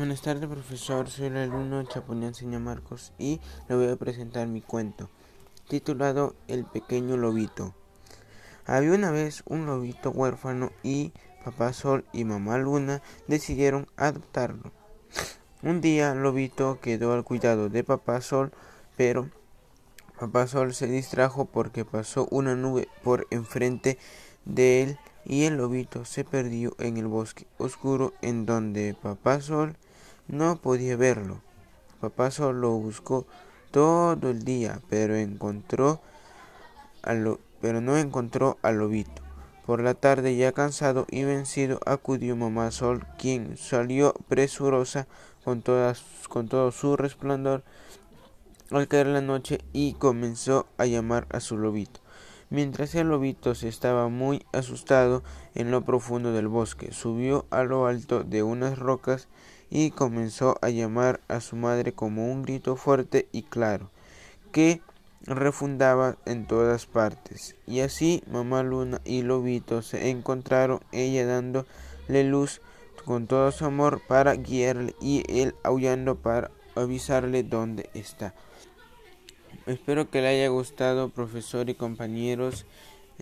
Buenas tardes, profesor. Soy el alumno Chaponía Seña Marcos y le voy a presentar mi cuento, titulado El pequeño lobito. Había una vez un lobito huérfano y papá Sol y mamá Luna decidieron adoptarlo. Un día Lobito quedó al cuidado de papá Sol, pero papá Sol se distrajo porque pasó una nube por enfrente de él y el lobito se perdió en el bosque oscuro en donde papá Sol no podía verlo. Papá Sol lo buscó todo el día, pero encontró pero no encontró al lobito. Por la tarde, ya cansado y vencido, acudió mamá Sol, quien salió presurosa con, todas, con todo su resplandor al caer la noche y comenzó a llamar a su lobito. Mientras el lobito se estaba muy asustado en lo profundo del bosque, subió a lo alto de unas rocas y comenzó a llamar a su madre como un grito fuerte y claro, que refundaba en todas partes. Y así mamá Luna y Lobito se encontraron, ella dándole luz con todo su amor para guiarle y él aullando para avisarle dónde está. Espero que le haya gustado, profesor y compañeros,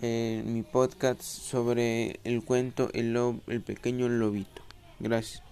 eh, mi podcast sobre el cuento el, el pequeño lobito. Gracias.